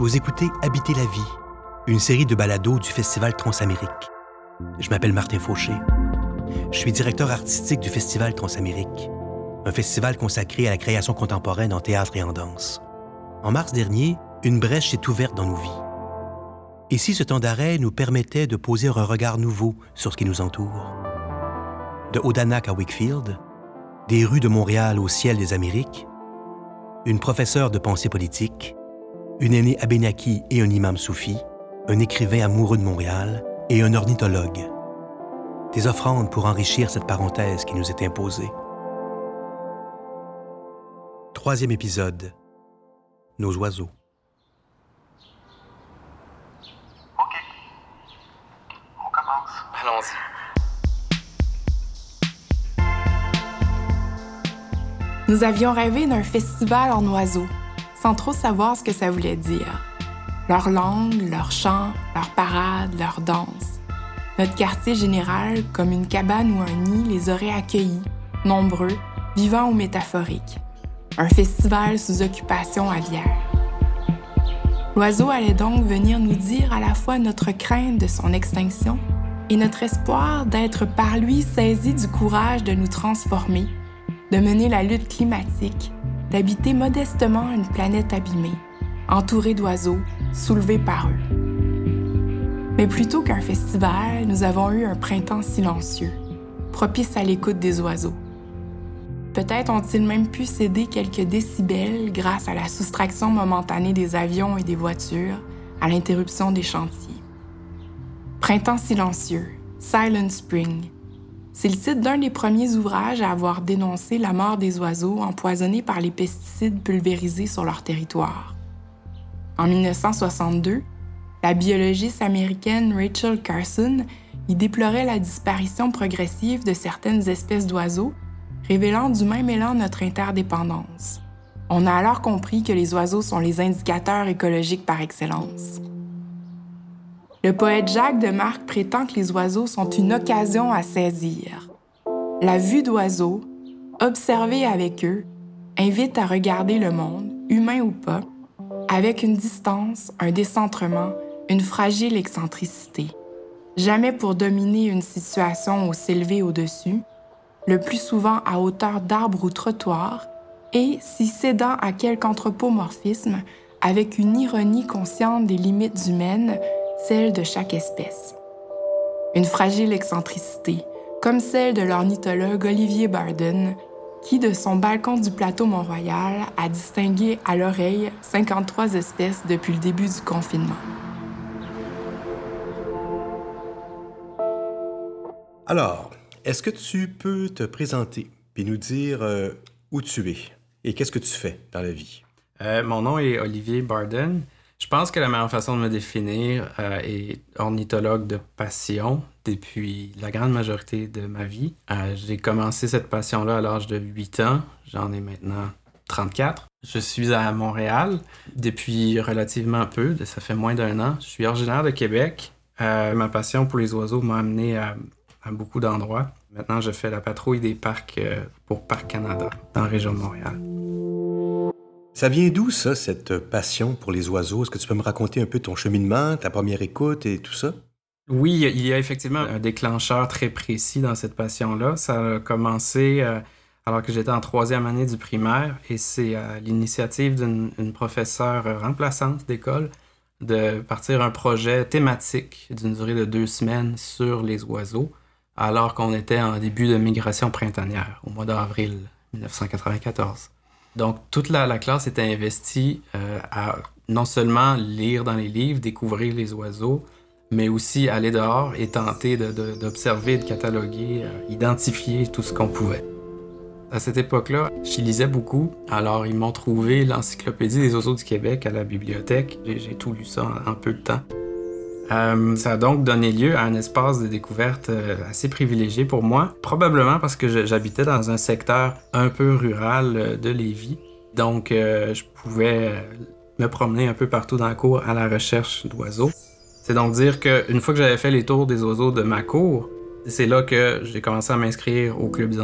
Vous écoutez Habiter la vie, une série de balados du Festival Transamérique. Je m'appelle Martin Fauché. Je suis directeur artistique du Festival Transamérique, un festival consacré à la création contemporaine en théâtre et en danse. En mars dernier, une brèche s'est ouverte dans nos vies. Et si ce temps d'arrêt nous permettait de poser un regard nouveau sur ce qui nous entoure? De Odanak à Wakefield, des rues de Montréal au ciel des Amériques, une professeure de pensée politique, une aînée abénaki et un imam soufi, un écrivain amoureux de Montréal et un ornithologue. Des offrandes pour enrichir cette parenthèse qui nous est imposée. Troisième épisode. Nos oiseaux. OK. On commence. Allons-y. Nous avions rêvé d'un festival en oiseaux, sans trop savoir ce que ça voulait dire. Leur langue, leur chant, leur parade, leur danse. Notre quartier général, comme une cabane ou un nid, les aurait accueillis, nombreux, vivants ou métaphoriques. Un festival sous occupation aviaire. L'oiseau allait donc venir nous dire à la fois notre crainte de son extinction et notre espoir d'être par lui saisi du courage de nous transformer, de mener la lutte climatique, d'habiter modestement une planète abîmée, entourée d'oiseaux, soulevés par eux. Mais plutôt qu'un festival, nous avons eu un printemps silencieux, propice à l'écoute des oiseaux. Peut-être ont-ils même pu céder quelques décibels grâce à la soustraction momentanée des avions et des voitures, à l'interruption des chantiers. Printemps silencieux, Silent Spring, c'est le titre d'un des premiers ouvrages à avoir dénoncé la mort des oiseaux empoisonnés par les pesticides pulvérisés sur leur territoire. En 1962, la biologiste américaine Rachel Carson y déplorait la disparition progressive de certaines espèces d'oiseaux, révélant du même élan notre interdépendance. On a alors compris que les oiseaux sont les indicateurs écologiques par excellence. Le poète Jacques de Marc prétend que les oiseaux sont une occasion à saisir. La vue d'oiseaux, observée avec eux, invite à regarder le monde, humain ou pas, avec une distance, un décentrement, une fragile excentricité. Jamais pour dominer une situation ou s'élever au-dessus, le plus souvent à hauteur d'arbres ou trottoirs, et, si cédant à quelque anthropomorphisme, avec une ironie consciente des limites humaines, celle de chaque espèce. Une fragile excentricité, comme celle de l'ornithologue Olivier Barden, qui, de son balcon du plateau Mont-Royal, a distingué à l'oreille 53 espèces depuis le début du confinement. Alors, est-ce que tu peux te présenter et nous dire euh, où tu es et qu'est-ce que tu fais dans la vie? Euh, mon nom est Olivier Barden. Je pense que la meilleure façon de me définir euh, est ornithologue de passion depuis la grande majorité de ma vie. Euh, j'ai commencé cette passion-là à l'âge de 8 ans. J'en ai maintenant 34. Je suis à Montréal depuis relativement peu, ça fait moins d'un an. Je suis originaire de Québec. Euh, ma passion pour les oiseaux m'a amené à, à beaucoup d'endroits. Maintenant, je fais la patrouille des parcs pour Parc Canada dans la région de Montréal. Ça vient d'où, ça, cette passion pour les oiseaux? Est-ce que tu peux me raconter un peu ton cheminement, ta première écoute et tout ça? Oui, il y a effectivement un déclencheur très précis dans cette passion-là. Ça a commencé euh, alors que j'étais en troisième année du primaire et c'est à l'initiative d'une professeure remplaçante d'école de partir un projet thématique d'une durée de deux semaines sur les oiseaux alors qu'on était en début de migration printanière au mois d'avril 1994. Donc, toute la, classe était investie euh, à non seulement lire dans les livres, découvrir les oiseaux, mais aussi aller dehors et tenter d'observer, de, cataloguer, euh, identifier tout ce qu'on pouvait. À cette époque-là, je lisais beaucoup, alors ils m'ont trouvé l'Encyclopédie des oiseaux du Québec à la bibliothèque. J'ai tout lu ça en, peu de temps. Euh, ça a donc donné lieu à un espace de découverte assez privilégié pour moi, probablement parce que j'habitais dans un secteur un peu rural de Lévis. Donc, je pouvais me promener un peu partout dans la cour à la recherche d'oiseaux. C'est donc dire qu'une fois que j'avais fait les tours des oiseaux de ma cour, c'est là que j'ai commencé à m'inscrire au club des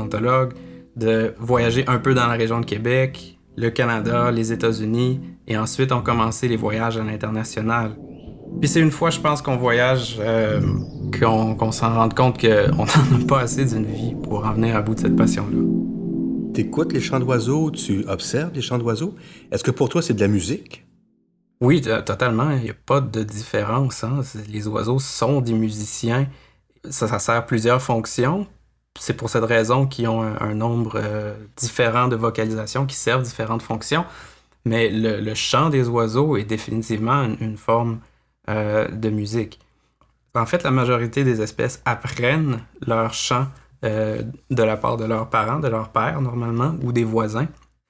de voyager un peu dans la région de Québec, le Canada, les États-Unis, et ensuite ont commencé les voyages à l'international. Puis c'est une fois, je pense, qu'on voyage, euh, qu'on s'en rende compte qu'on n'en a pas assez d'une vie pour en venir à bout de cette passion-là. Tu écoutes les chants d'oiseaux, tu observes les chants d'oiseaux. Est-ce que pour toi, c'est de la musique? Oui, totalement. Il n'y a pas de différence. Hein. Les oiseaux sont des musiciens. Ça, ça sert plusieurs fonctions. C'est pour cette raison qu'ils ont un, nombre euh, différent de vocalisations qui servent différentes fonctions. Mais le, chant des oiseaux est définitivement une forme euh, de musique. En fait, la majorité des espèces apprennent leur chant euh, de la part de leurs parents, de leur père normalement, ou des voisins.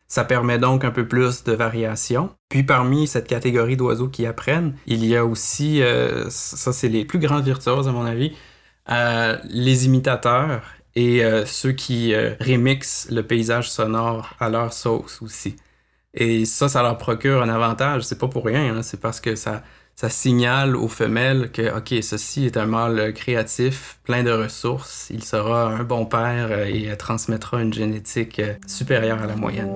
Ça permet donc un peu plus de variation. Puis parmi cette catégorie d'oiseaux qui apprennent, il y a aussi, euh, ça c'est les plus grands virtuoses à mon avis, les imitateurs et ceux qui remixent le paysage sonore à leur sauce aussi. Et ça, ça leur procure un avantage. C'est pas pour rien, hein. c'est parce que ça, ça signale aux femelles que, OK, ceci est un mâle créatif, plein de ressources, il sera un bon père euh, et transmettra une génétique euh, supérieure à la moyenne.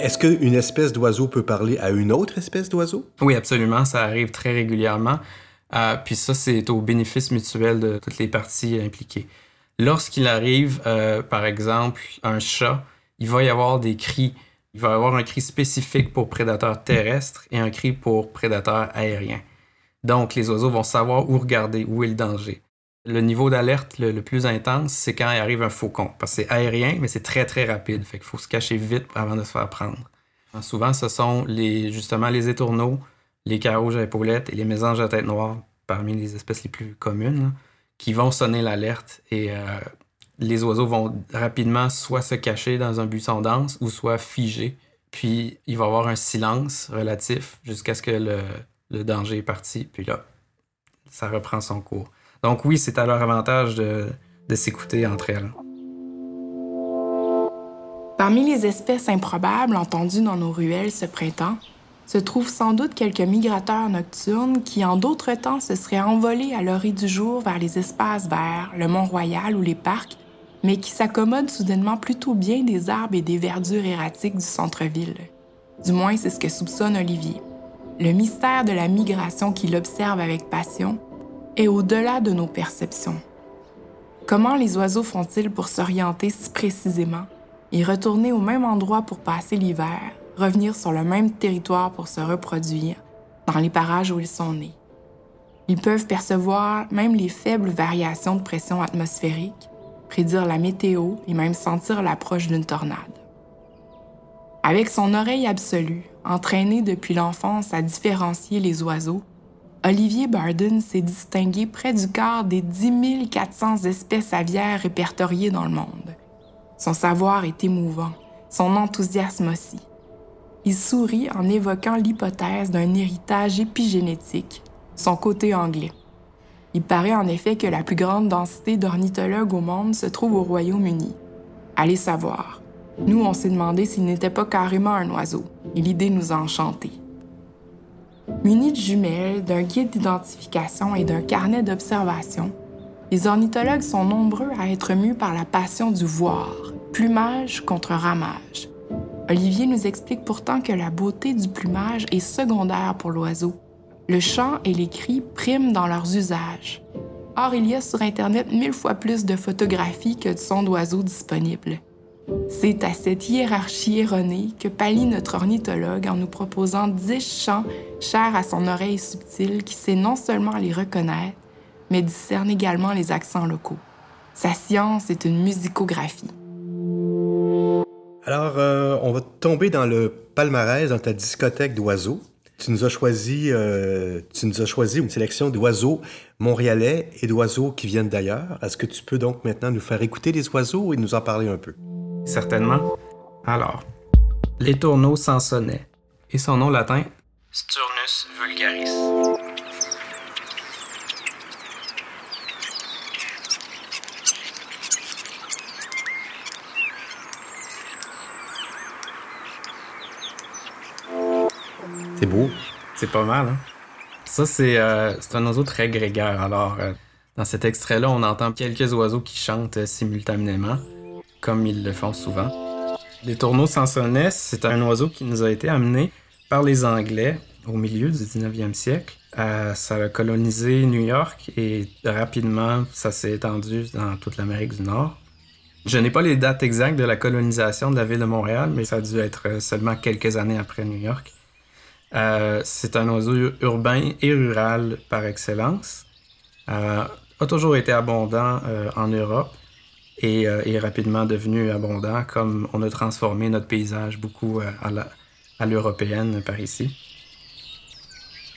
Est-ce qu'une espèce d'oiseau peut parler à une autre espèce d'oiseau? Oui, absolument, ça arrive très régulièrement. Euh, puis ça, c'est au bénéfice mutuel de toutes les parties impliquées. Lorsqu'il arrive, par exemple, un chat, il va y avoir des cris il va y avoir un cri spécifique pour prédateurs terrestres et un cri pour prédateurs aériens. Donc, les oiseaux vont savoir où regarder, où est le danger. Le niveau d'alerte le, plus intense, c'est quand il arrive un faucon. Parce que c'est aérien, mais c'est très, très rapide. Fait qu'il faut se cacher vite avant de se faire prendre. souvent, ce sont les, justement les étourneaux, les carouges à épaulettes et les mésanges à tête noire, parmi les espèces les plus communes, qui vont sonner l'alerte et euh, les oiseaux vont rapidement soit se cacher dans un buisson dense ou soit figer. Puis il va y avoir un silence relatif jusqu'à ce que le, danger est parti. Puis là, ça reprend son cours. Donc oui, c'est à leur avantage de, de s'écouter entre elles. Parmi les espèces improbables entendues dans nos ruelles ce printemps, se trouvent sans doute quelques migrateurs nocturnes qui, en d'autres temps, se seraient envolés à l'orée du jour vers les espaces verts, le Mont-Royal ou les parcs mais qui s'accommode soudainement plutôt bien des arbres et des verdures erratiques du centre-ville. Du moins, c'est ce que soupçonne Olivier. Le mystère de la migration qu'il observe avec passion est au-delà de nos perceptions. Comment les oiseaux font-ils pour s'orienter si précisément et retourner au même endroit pour passer l'hiver, revenir sur le même territoire pour se reproduire, dans les parages où ils sont nés? Ils peuvent percevoir même les faibles variations de pression atmosphérique prédire la météo et même sentir l'approche d'une tornade. Avec son oreille absolue, entraîné depuis l'enfance à différencier les oiseaux, Olivier Barden s'est distingué près du quart des 10 400 espèces aviaires répertoriées dans le monde. Son savoir est émouvant, son enthousiasme aussi. Il sourit en évoquant l'hypothèse d'un héritage épigénétique, son côté anglais. Il paraît en effet que la plus grande densité d'ornithologues au monde se trouve au Royaume-Uni. Allez savoir. Nous, on s'est demandé s'il n'était pas carrément un oiseau, et l'idée nous a enchantés. Munis de jumelles, d'un guide d'identification et d'un carnet d'observation, les ornithologues sont nombreux à être mus par la passion du voir, plumage contre ramage. Olivier nous explique pourtant que la beauté du plumage est secondaire pour l'oiseau le chant et les cris priment dans leurs usages. Or, il y a sur Internet mille fois plus de photographies que de sons d'oiseaux disponibles. C'est à cette hiérarchie erronée que pallie notre ornithologue en nous proposant dix chants chers à son oreille subtile qui sait non seulement les reconnaître, mais discerne également les accents locaux. Sa science est une musicographie. Alors, euh, on va tomber dans le palmarès, dans ta discothèque d'oiseaux. Tu nous as choisi, euh, tu nous as choisi une sélection d'oiseaux montréalais et d'oiseaux qui viennent d'ailleurs. Est-ce que tu peux donc maintenant nous faire écouter les oiseaux et nous en parler un peu? Certainement. Alors, l'étourneau sansonnet et son nom latin Sturnus vulgaris. C'est beau. C'est pas mal, hein? Ça, c'est euh, un oiseau très grégaire. Alors, euh, dans cet extrait-là, on entend quelques oiseaux qui chantent euh, simultanément, comme ils le font souvent. Les tourneaux sansonnets, c'est un oiseau qui nous a été amené par les Anglais au milieu du 19e siècle. Ça a colonisé New York et rapidement, ça s'est étendu dans toute l'Amérique du Nord. Je n'ai pas les dates exactes de la colonisation de la ville de Montréal, mais ça a dû être seulement quelques années après New York. Euh, c'est un oiseau urbain et rural par excellence. Euh, a toujours été abondant euh, en Europe et est rapidement devenu abondant comme on a transformé notre paysage beaucoup à l'européenne par ici.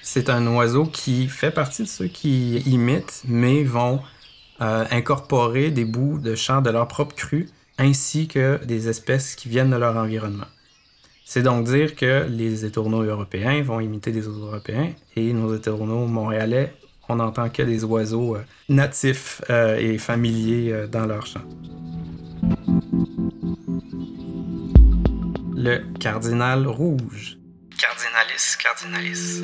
C'est un oiseau qui fait partie de ceux qui imitent, mais vont incorporer des bouts de chant de leur propre cru, ainsi que des espèces qui viennent de leur environnement. C'est donc dire que les étourneaux européens vont imiter des autres européens et nos étourneaux montréalais, on n'entend que des oiseaux euh, natifs euh, et familiers euh, dans leur chant. Le cardinal rouge. Cardinalis cardinalis.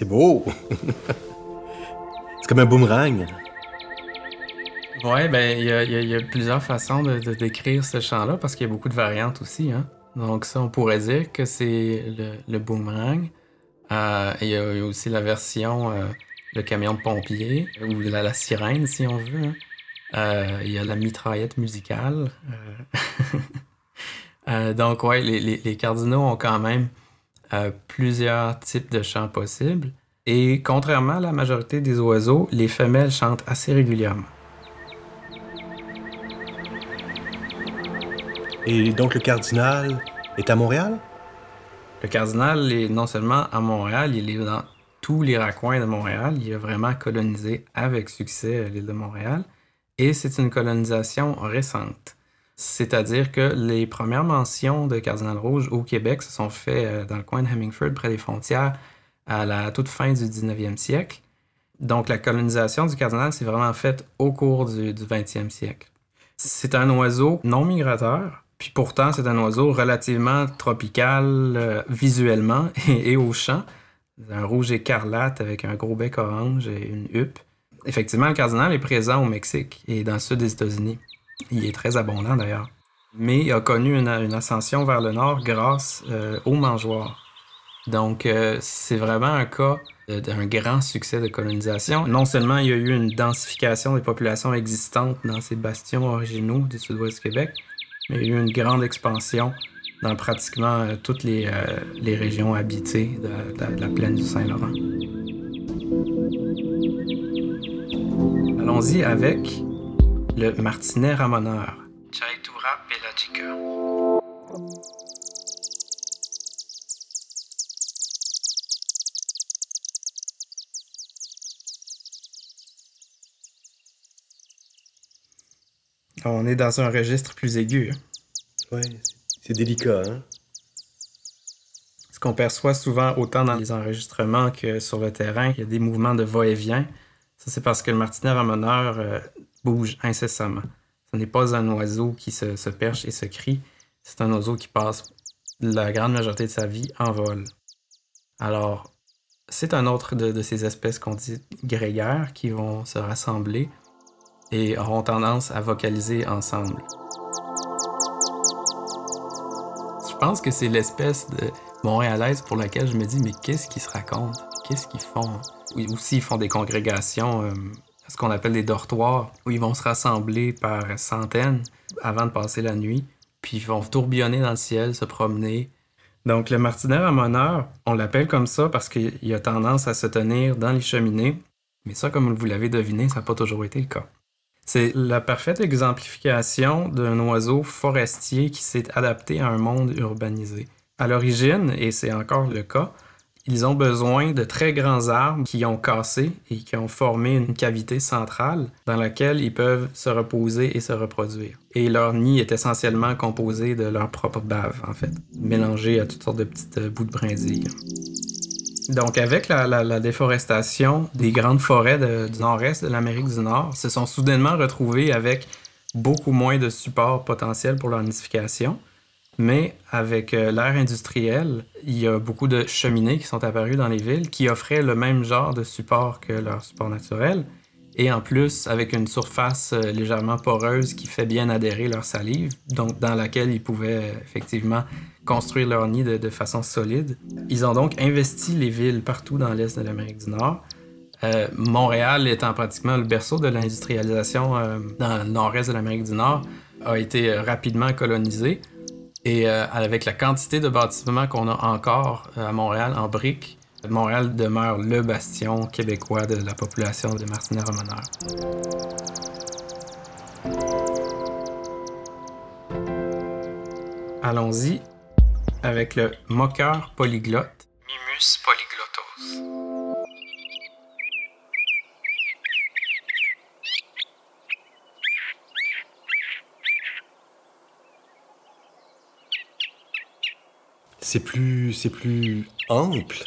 C'est beau! c'est comme un boomerang. Ouais, ben, il y, a, plusieurs façons de, décrire ce chant-là parce qu'il y a beaucoup de variantes aussi. Hein? Donc, ça, on pourrait dire que c'est le, boomerang. Euh, il y, a aussi la version euh, le camion de pompier ou la, la sirène, si on veut. Hein. Euh, il y a la mitraillette musicale. donc, ouais, les, les, cardinaux ont quand même plusieurs types de chants possibles. Et contrairement à la majorité des oiseaux, les femelles chantent assez régulièrement. Et donc le cardinal est à Montréal? Le cardinal est non seulement à Montréal, il est dans tous les raccoins de Montréal. Il a vraiment colonisé avec succès l'île de Montréal. Et c'est une colonisation récente. C'est-à-dire que les premières mentions de Cardinal Rouge au Québec se sont faites euh, dans le coin de Hemingford, près des frontières, à la toute fin du 19e siècle. Donc la colonisation du cardinal s'est vraiment faite au cours du, 20e siècle. C'est un oiseau non migrateur, puis pourtant c'est un oiseau relativement tropical euh, visuellement et, au chant. Un rouge écarlate avec un gros bec orange et une huppe. Effectivement, le cardinal est présent au Mexique et dans le sud des États-Unis. Il est très abondant d'ailleurs. Mais a connu une, ascension vers le nord grâce euh, aux mangeoires. Donc, euh, c'est vraiment un cas d'un grand succès de colonisation. Non seulement il y a eu une densification des populations existantes dans ces bastions originaux du sud-ouest du Québec, mais il y a eu une grande expansion dans pratiquement euh, toutes les, régions habitées de, la plaine du Saint-Laurent. Allons-y avec le martinet ramoneur. Chaitura pelagica. On est dans un registre plus aigu. Hein. Oui, c'est délicat. Hein? Ce qu'on perçoit souvent autant dans les enregistrements que sur le terrain, il y a des mouvements de va-et-vient. Ça, c'est parce que le martinet ramoneur euh, bouge incessamment. Ce n'est pas un oiseau qui se, perche et se crie, c'est un oiseau qui passe la grande majorité de sa vie en vol. Alors, c'est un autre de, ces espèces qu'on dit grégaires qui vont se rassembler et auront tendance à vocaliser ensemble. Je pense que c'est l'espèce de montréalaise pour laquelle je me dis mais qu'est-ce qu'ils se racontent? Qu'est-ce qu'ils font? Aussi ils font des congrégations euh, ce qu'on appelle des dortoirs, où ils vont se rassembler par centaines avant de passer la nuit, puis ils vont tourbillonner dans le ciel, se promener. Donc le martinet ramoneur, on l'appelle comme ça parce qu'il a tendance à se tenir dans les cheminées, mais ça, comme vous l'avez deviné, ça n'a pas toujours été le cas. C'est la parfaite exemplification d'un oiseau forestier qui s'est adapté à un monde urbanisé. À l'origine, et c'est encore le cas, ils ont besoin de très grands arbres qui ont cassé et qui ont formé une cavité centrale dans laquelle ils peuvent se reposer et se reproduire. Et leur nid est essentiellement composé de leur propre bave, en fait, mélangée à toutes sortes de petites euh, bouts de brindilles. Donc, avec la, déforestation des grandes forêts du nord-est de l'Amérique du Nord, se sont soudainement retrouvés avec beaucoup moins de support potentiel pour leur nidification. Mais avec euh, l'ère industrielle, il y a beaucoup de cheminées qui sont apparues dans les villes qui offraient le même genre de support que leur support naturel. Et en plus, avec une surface euh, légèrement poreuse qui fait bien adhérer leur salive, donc dans laquelle ils pouvaient effectivement construire leur nid de, façon solide. Ils ont donc investi les villes partout dans l'est de l'Amérique du Nord. Euh, Montréal étant pratiquement le berceau de l'industrialisation dans le nord-est de l'Amérique du Nord, a été rapidement colonisé. Et euh, avec la quantité de bâtiments qu'on a encore euh, à Montréal en briques, Montréal demeure le bastion québécois de la population de martinet romaneur Allons-y avec le moqueur polyglotte, Mimus polyglottos. C'est plus, c'est plus ample.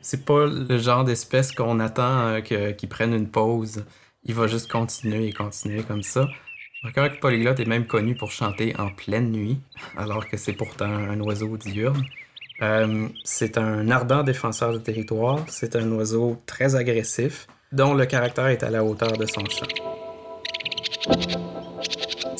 C'est pas le genre d'espèce qu'on attend euh, qu'il prenne une pause. Il va juste continuer et continuer comme ça. Le polyglotte est même connu pour chanter en pleine nuit, alors que c'est pourtant un oiseau diurne. Euh, c'est un ardent défenseur de territoire. C'est un oiseau très agressif, dont le caractère est à la hauteur de son chant.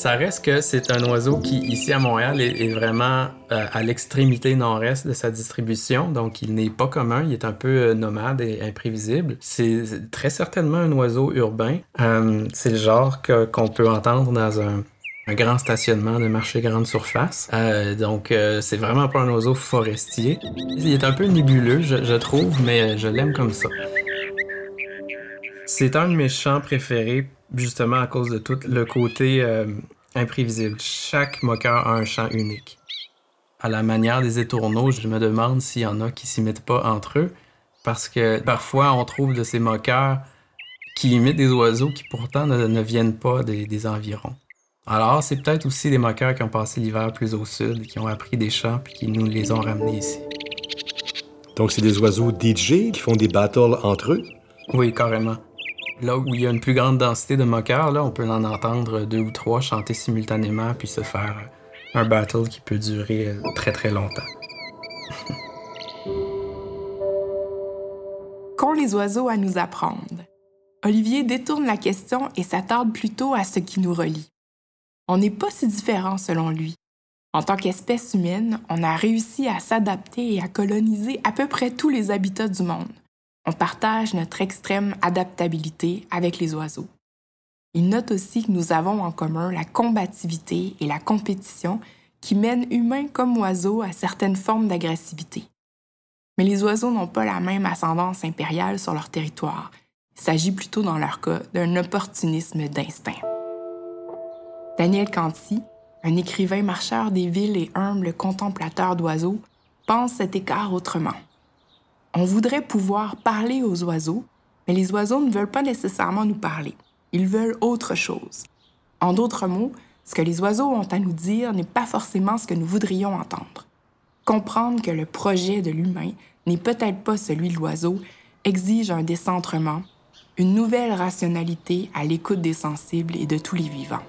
Ça reste que c'est un oiseau qui, ici à Montréal, est, vraiment euh, à l'extrémité nord-est de sa distribution. Donc, il n'est pas commun. Il est un peu euh, nomade et imprévisible. C'est très certainement un oiseau urbain. Euh, c'est le genre qu'on peut entendre dans un, grand stationnement de marché grande surface. donc, c'est vraiment pas un oiseau forestier. Il est un peu nébuleux, je, trouve, mais je l'aime comme ça. C'est un de mes chants préférés justement à cause de tout le côté imprévisible. Chaque moqueur a un chant unique. À la manière des étourneaux, je me demande s'il y en a qui s'imitent pas entre eux, parce que parfois on trouve de ces moqueurs qui imitent des oiseaux qui pourtant ne, viennent pas des, environs. Alors, c'est peut-être aussi des moqueurs qui ont passé l'hiver plus au sud, qui ont appris des chants puis qui nous les ont ramenés ici. Donc, c'est des oiseaux DJ qui font des battles entre eux? Oui, carrément. Là où il y a une plus grande densité de moqueurs, on peut en entendre deux ou trois chanter simultanément puis se faire un battle qui peut durer très très longtemps. Qu'ont les oiseaux à nous apprendre? Olivier détourne la question et s'attarde plutôt à ce qui nous relie. On n'est pas si différents selon lui. En tant qu'espèce humaine, on a réussi à s'adapter et à coloniser à peu près tous les habitats du monde. On partage notre extrême adaptabilité avec les oiseaux. Il note aussi que nous avons en commun la combativité et la compétition qui mènent humains comme oiseaux à certaines formes d'agressivité. Mais les oiseaux n'ont pas la même ascendance impériale sur leur territoire. Il s'agit plutôt dans leur cas d'un opportunisme d'instinct. Daniel Canty, un écrivain marcheur des villes et humble contemplateur d'oiseaux, pense cet écart autrement. On voudrait pouvoir parler aux oiseaux, mais les oiseaux ne veulent pas nécessairement nous parler. Ils veulent autre chose. En d'autres mots, ce que les oiseaux ont à nous dire n'est pas forcément ce que nous voudrions entendre. Comprendre que le projet de l'humain n'est peut-être pas celui de l'oiseau exige un décentrement, une nouvelle rationalité à l'écoute des sensibles et de tous les vivants.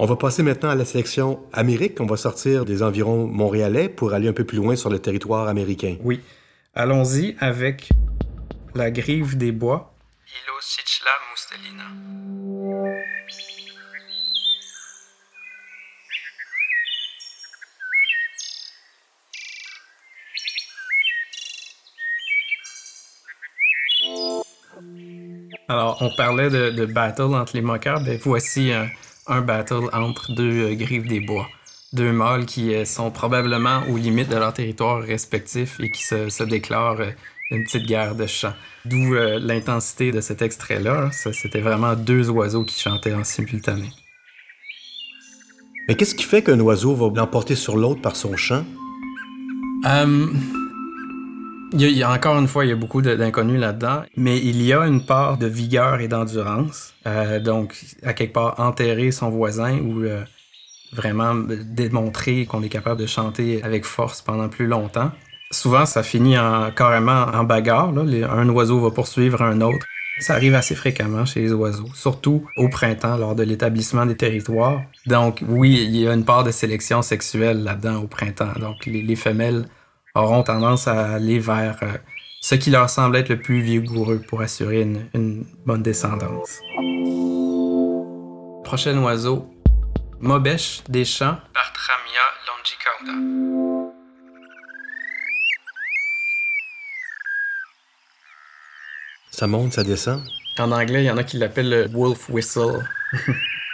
On va passer maintenant à la sélection Amérique. On va sortir des environs montréalais pour aller un peu plus loin sur le territoire américain. Oui. Allons-y avec la grive des bois. Alors, on parlait de, battle entre les moqueurs. Ben, voici un, un battle entre deux euh, griffes des bois. Deux mâles qui euh, sont probablement aux limites de leur territoire respectif et qui se, déclarent euh, une petite guerre de chant. D'où l'intensité de cet extrait-là. C'était vraiment deux oiseaux qui chantaient en simultané. Mais qu'est-ce qui fait qu'un oiseau va l'emporter sur l'autre par son chant? Il y, a, encore une fois, il y a beaucoup d'inconnus là-dedans, mais il y a une part de vigueur et d'endurance. Euh, donc, à quelque part, enterrer son voisin ou euh, vraiment démontrer qu'on est capable de chanter avec force pendant plus longtemps. Souvent, ça finit en, carrément en bagarre. Un oiseau va poursuivre un autre. Ça arrive assez fréquemment chez les oiseaux, surtout au printemps lors de l'établissement des territoires. Donc oui, il y a une part de sélection sexuelle là-dedans au printemps. Donc les, femelles auront tendance à aller vers euh, ce qui leur semble être le plus vigoureux pour assurer une, bonne descendance. Prochain oiseau, Mobèche des champs, Partramia longicorda. Ça monte, ça descend? En anglais, il y en a qui l'appellent le wolf whistle.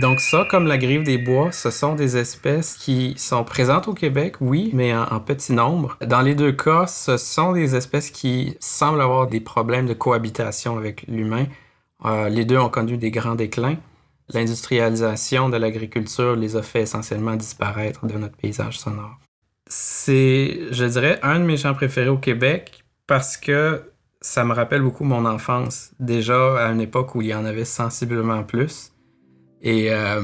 Donc ça, comme la grive des bois, ce sont des espèces qui sont présentes au Québec, oui, mais en, petit nombre. Dans les deux cas, ce sont des espèces qui semblent avoir des problèmes de cohabitation avec l'humain. Euh, les deux ont connu des grands déclins. L'industrialisation de l'agriculture les a fait essentiellement disparaître de notre paysage sonore. C'est, je dirais, un de mes chants préférés au Québec parce que ça me rappelle beaucoup mon enfance. Déjà à une époque où il y en avait sensiblement plus. Et euh,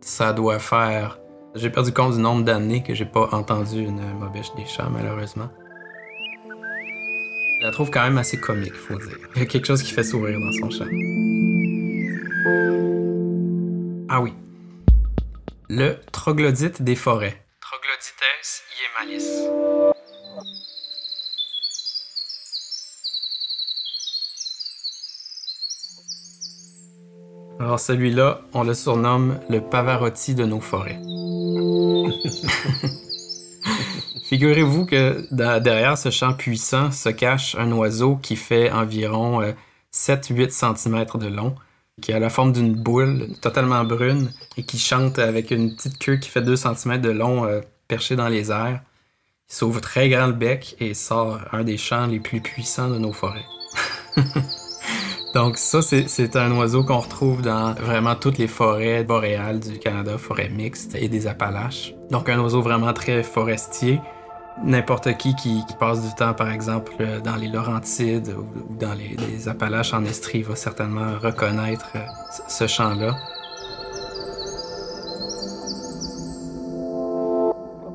ça doit faire. J'ai perdu compte du nombre d'années que j'ai pas entendu une Mobèche des chats, malheureusement. Je la trouve quand même assez comique, faut dire. Il y a quelque chose qui fait sourire dans son chant. Ah oui. Le troglodyte des forêts. Troglodytes iemalis. Alors celui-là, on le surnomme le Pavarotti de nos forêts. Figurez-vous que derrière ce champ puissant se cache un oiseau qui fait environ 7-8 euh, cm de long, qui a la forme d'une boule totalement brune et qui chante avec une petite queue qui fait 2 cm de long euh, perché dans les airs. Il s'ouvre très grand le bec et sort un des chants les plus puissants de nos forêts. Donc ça, c'est un oiseau qu'on retrouve dans vraiment toutes les forêts boréales du Canada, forêts mixtes et des Appalaches. Donc un oiseau vraiment très forestier. N'importe qui, qui, passe du temps, par exemple, dans les Laurentides ou dans les, Appalaches en Estrie va certainement reconnaître euh, ce chant-là.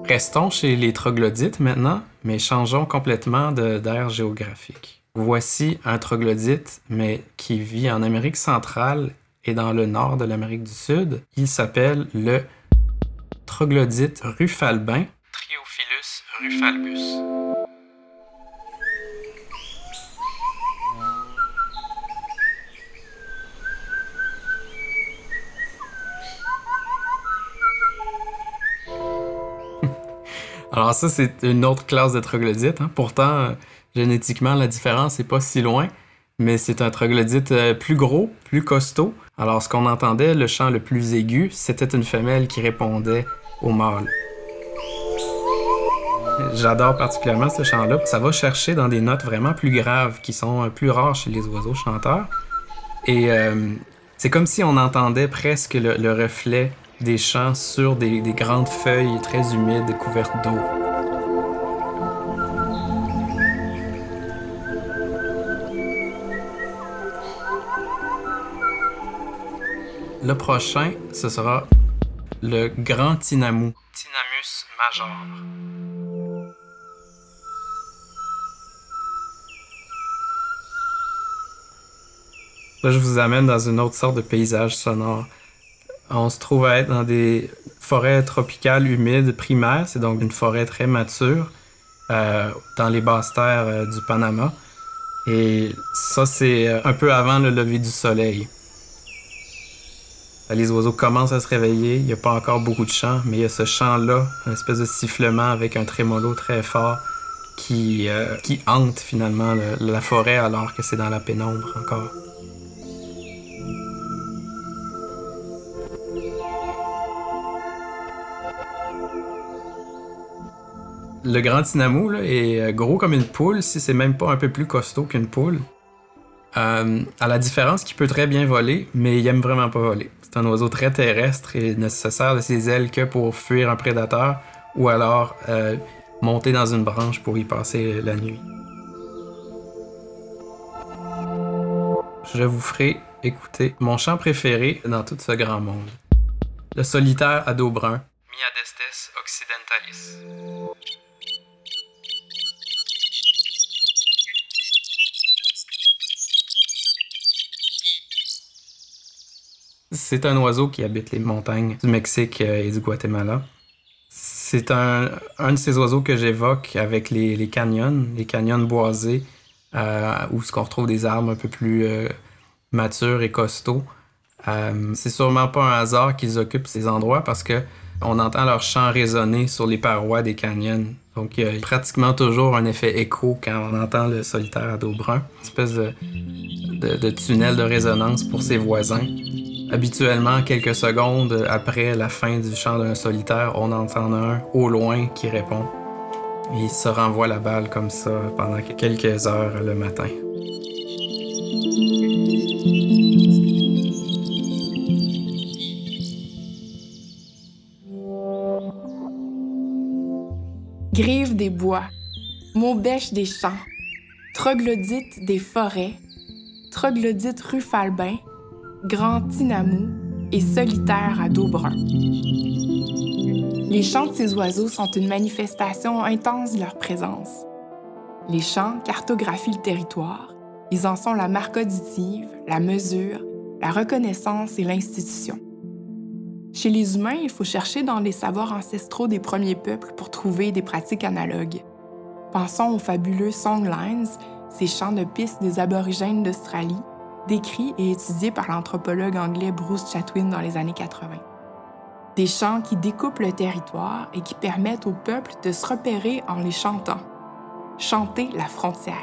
Restons chez les troglodytes maintenant, mais changeons complètement d'aire géographique. Voici un troglodyte, mais qui vit en Amérique centrale et dans le nord de l'Amérique du Sud. Il s'appelle le troglodyte rufalbin, Triophilus rufalbus. Alors ça, c'est une autre classe de troglodyte. Hein. Pourtant, génétiquement, la différence n'est pas si loin, mais c'est un troglodyte euh, plus gros, plus costaud. Alors, ce qu'on entendait, le chant le plus aigu, c'était une femelle qui répondait au mâle. J'adore particulièrement ce chant-là. Ça va chercher dans des notes vraiment plus graves qui sont euh, plus rares chez les oiseaux chanteurs. Et euh, c'est comme si on entendait presque le, reflet des chants sur des grandes feuilles très humides couvertes d'eau. Le prochain, ce sera le grand tinamou. Tinamus major. Là, je vous amène dans une autre sorte de paysage sonore. On se trouve à être dans des forêts tropicales humides primaires, c'est donc une forêt très mature euh, dans les basses terres euh, du Panama. Et ça, c'est euh, un peu avant le lever du soleil. Les oiseaux commencent à se réveiller. Il n'y a pas encore beaucoup de chants, mais il y a ce chant-là, une espèce de sifflement avec un trémolo très fort qui, euh, qui hante finalement la forêt alors que c'est dans la pénombre encore. Le grand tinamou est euh, gros comme une poule, si c'est même pas un peu plus costaud qu'une poule. Euh, à la différence qu'il peut très bien voler, mais il aime vraiment pas voler. C'est un oiseau très terrestre et ne se sert de ses ailes que pour fuir un prédateur ou alors euh, monter dans une branche pour y passer la nuit. Je vous ferai écouter mon chant préféré dans tout ce grand monde. Le solitaire à dos brun. Miadestes occidentalis. C'est un oiseau qui habite les montagnes du Mexique euh, et du Guatemala. C'est un, un de ces oiseaux que j'évoque avec les, canyons, les canyons boisés, euh, où ce qu'on retrouve des arbres un peu plus euh, matures et costauds. C'est sûrement pas un hasard qu'ils occupent ces endroits parce que on entend leur chant résonner sur les parois des canyons. Donc, il y a pratiquement toujours un effet écho quand on entend le solitaire à dos brun. Une espèce de tunnel de résonance pour ses voisins. Habituellement, quelques secondes après la fin du chant d'un solitaire, on entend un au loin qui répond. Il se renvoie la balle comme ça pendant quelques heures le matin. Grive des bois, maubèche des champs, troglodyte des forêts, troglodyte rufalbin, grand tinamou et solitaire à dos brun. Les chants de ces oiseaux sont une manifestation intense de leur présence. Les chants cartographient le territoire. Ils en sont la marque auditive, la mesure, la reconnaissance et l'institution. Chez les humains, il faut chercher dans les savoirs ancestraux des premiers peuples pour trouver des pratiques analogues. Pensons aux fabuleux songlines, ces chants de piste des aborigènes d'Australie, décrits et étudiés par l'anthropologue anglais Bruce Chatwin dans les années 80. Des chants qui découpent le territoire et qui permettent au peuple de se repérer en les chantant. Chanter la frontière.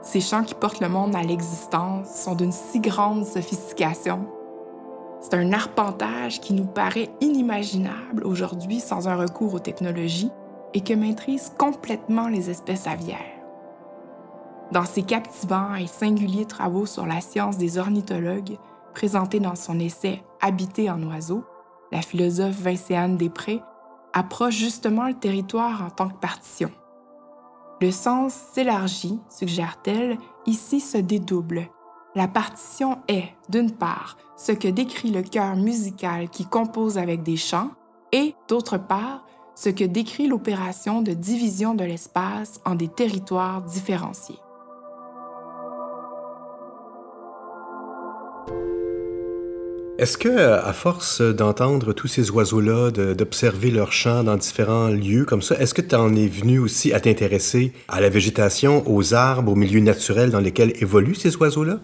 Ces chants qui portent le monde à l'existence sont d'une si grande sophistication. C'est un arpentage qui nous paraît inimaginable aujourd'hui sans un recours aux technologies et que maîtrisent complètement les espèces aviaires. Dans ses captivants et singuliers travaux sur la science des ornithologues, présentés dans son essai Habiter en oiseaux, la philosophe Vincéane Després approche justement le territoire en tant que partition. Le sens s'élargit, suggère-t-elle, ici se dédouble. La partition est, d'une part, ce que décrit le cœur musical qui compose avec des chants, et, d'autre part, ce que décrit l'opération de division de l'espace en des territoires différenciés. Est-ce que, à force d'entendre tous ces oiseaux-là, d'observer leurs chants dans différents lieux comme ça, est-ce que tu en es venu aussi à t'intéresser à la végétation, aux arbres, aux milieux naturels dans lesquels évoluent ces oiseaux-là?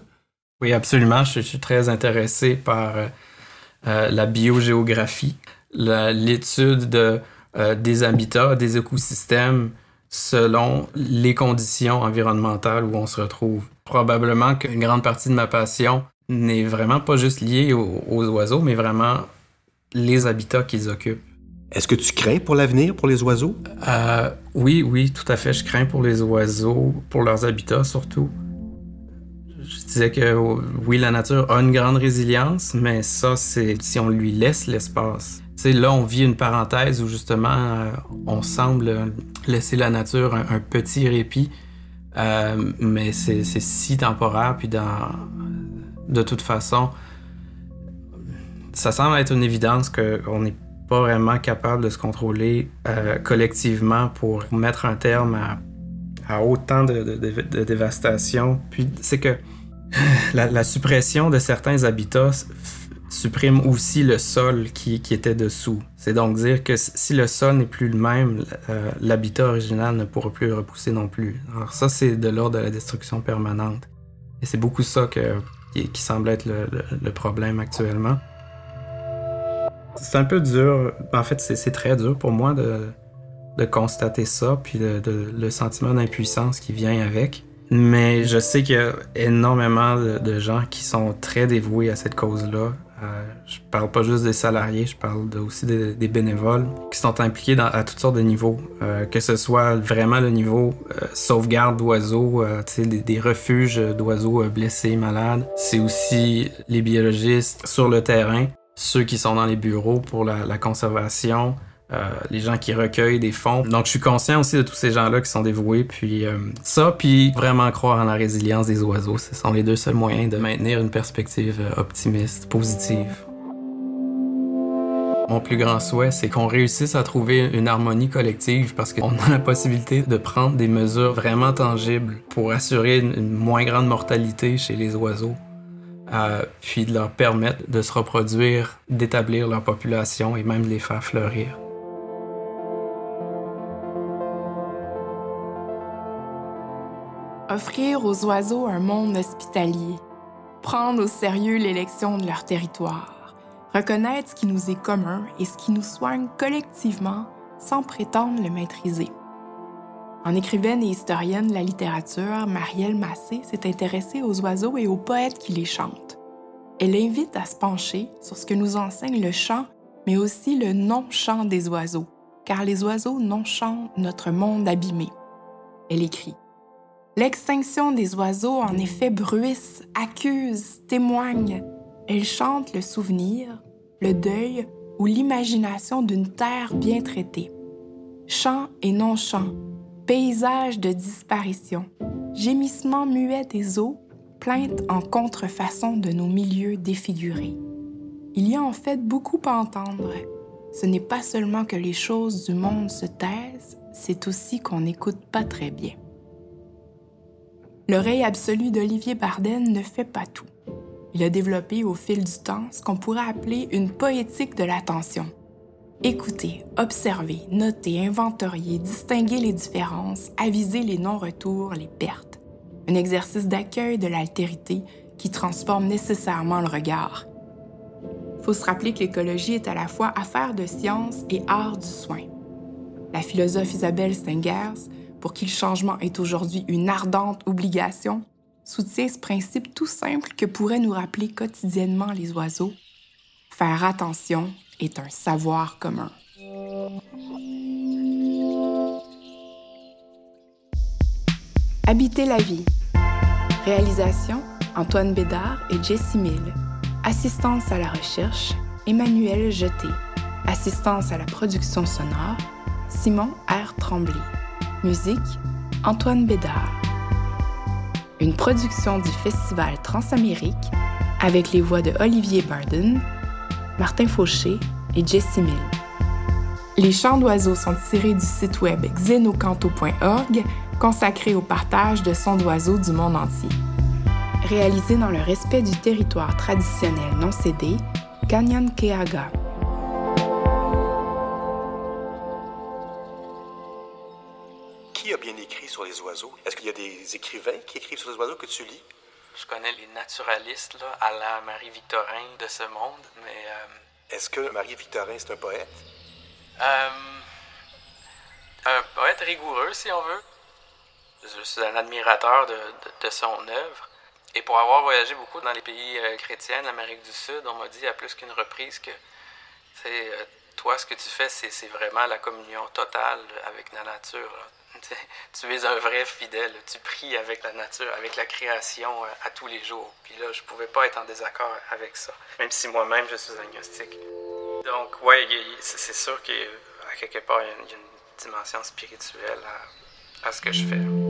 Oui, absolument. Je, suis très intéressé par euh, euh, la biogéographie, l'étude de, euh, des habitats, des écosystèmes selon les conditions environnementales où on se retrouve. Probablement qu'une grande partie de ma passion n'est vraiment pas juste lié aux, oiseaux, mais vraiment les habitats qu'ils occupent. Est-ce que tu crains pour l'avenir pour les oiseaux? Euh, oui, oui, tout à fait. Je crains pour les oiseaux, pour leurs habitats surtout. Je disais que oui, la nature a une grande résilience, mais ça, c'est si on lui laisse l'espace. Tu là, on vit une parenthèse où justement, euh, on semble laisser la nature un, petit répit, euh, mais c'est si temporaire, puis dans, de toute façon, ça semble être une évidence qu'on n'est pas vraiment capable de se contrôler euh, collectivement pour mettre un terme à, autant de, dévastation. Puis c'est que la, suppression de certains habitats supprime aussi le sol qui, était dessous. C'est donc dire que si le sol n'est plus le même, euh, l'habitat original ne pourra plus repousser non plus. Alors ça, c'est de l'ordre de la destruction permanente. Et c'est beaucoup ça que qui, semble être le, problème actuellement. C'est un peu dur, en fait c'est très dur pour moi de, constater ça, puis le sentiment d'impuissance qui vient avec. Mais je sais qu'il y a énormément de, gens qui sont très dévoués à cette cause-là. Euh, je parle pas juste des salariés, je parle aussi des, bénévoles qui sont impliqués à toutes sortes de niveaux. Euh, que ce soit vraiment le niveau euh, sauvegarde d'oiseaux, des, des, refuges d'oiseaux blessés, malades. C'est aussi les biologistes sur le terrain, ceux qui sont dans les bureaux pour la conservation, euh, les gens qui recueillent des fonds. Donc, je suis conscient aussi de tous ces gens-là qui sont dévoués. Puis euh, ça, puis vraiment croire en la résilience des oiseaux, ce sont les deux seuls moyens de maintenir une perspective euh, optimiste, positive. Mon plus grand souhait, c'est qu'on réussisse à trouver une harmonie collective parce qu'on a la possibilité de prendre des mesures vraiment tangibles pour assurer une, moins grande mortalité chez les oiseaux. puis de leur permettre de se reproduire, d'établir leur population et même de les faire fleurir. Offrir aux oiseaux un monde hospitalier, prendre au sérieux l'élection de leur territoire, reconnaître ce qui nous est commun et ce qui nous soigne collectivement sans prétendre le maîtriser. En écrivaine et historienne de la littérature, Marielle Massé s'est intéressée aux oiseaux et aux poètes qui les chantent. Elle invite à se pencher sur ce que nous enseigne le chant, mais aussi le non-chant des oiseaux, car les oiseaux non-chantent notre monde abîmé. Elle écrit L'extinction des oiseaux, en effet, bruisse, accuse, témoigne. Elle chante le souvenir, le deuil ou l'imagination d'une terre bien traitée. Chant et non-chant, paysage de disparition, gémissement muet des eaux, plainte en contrefaçon de nos milieux défigurés. Il y a en fait beaucoup à entendre. Ce n'est pas seulement que les choses du monde se taisent, c'est aussi qu'on n'écoute pas très bien. L'oreille absolue d'Olivier Barden ne fait pas tout. Il a développé au fil du temps ce qu'on pourrait appeler une poétique de l'attention. Écouter, observer, noter, inventorier, distinguer les différences, aviser les non-retours, les pertes. Un exercice d'accueil de l'altérité qui transforme nécessairement le regard. Faut se rappeler que l'écologie est à la fois affaire de science et art du soin. La philosophe Isabelle Stengers pour qui le changement est aujourd'hui une ardente obligation, soutient ce principe tout simple que pourraient nous rappeler quotidiennement les oiseaux. Faire attention est un savoir commun. Habiter la vie. Réalisation Antoine Bédard et Jessie Mill. Assistance à la recherche Emmanuel Jeté. Assistance à la production sonore Simon R. Tremblay. Musique Antoine Bédard. Une production du Festival Transamérique avec les voix de Olivier Barden, Martin Fauché et Jessie Mill. Les chants d'oiseaux sont tirés du site web xenocanto.org consacré au partage de sons d'oiseaux du monde entier. Réalisé dans le respect du territoire traditionnel non cédé, Canyon Keaga. Sur les oiseaux? Est-ce qu'il y a des écrivains qui écrivent sur les oiseaux que tu lis? Je connais les naturalistes, là, à la Marie-Victorin de ce monde, mais... euh, Est-ce que Marie-Victorin, c'est un poète? Euh, un poète rigoureux, si on veut. Je suis un admirateur de, de- de son œuvre. Et pour avoir voyagé beaucoup dans les pays euh, chrétiens d'Amérique du Sud, on m'a dit à plus qu'une reprise que sais, euh, toi, ce que tu fais, c'est c'est vraiment la communion totale avec la nature. là. Tu es un vrai fidèle. Tu pries avec la nature, avec la création euh, à tous les jours. Puis là, je pouvais pas être en désaccord avec ça, même si moi-même je suis agnostique. Donc, ouais, c'est sûr qu'à quelque part, il y a une dimension spirituelle à, à ce que je fais.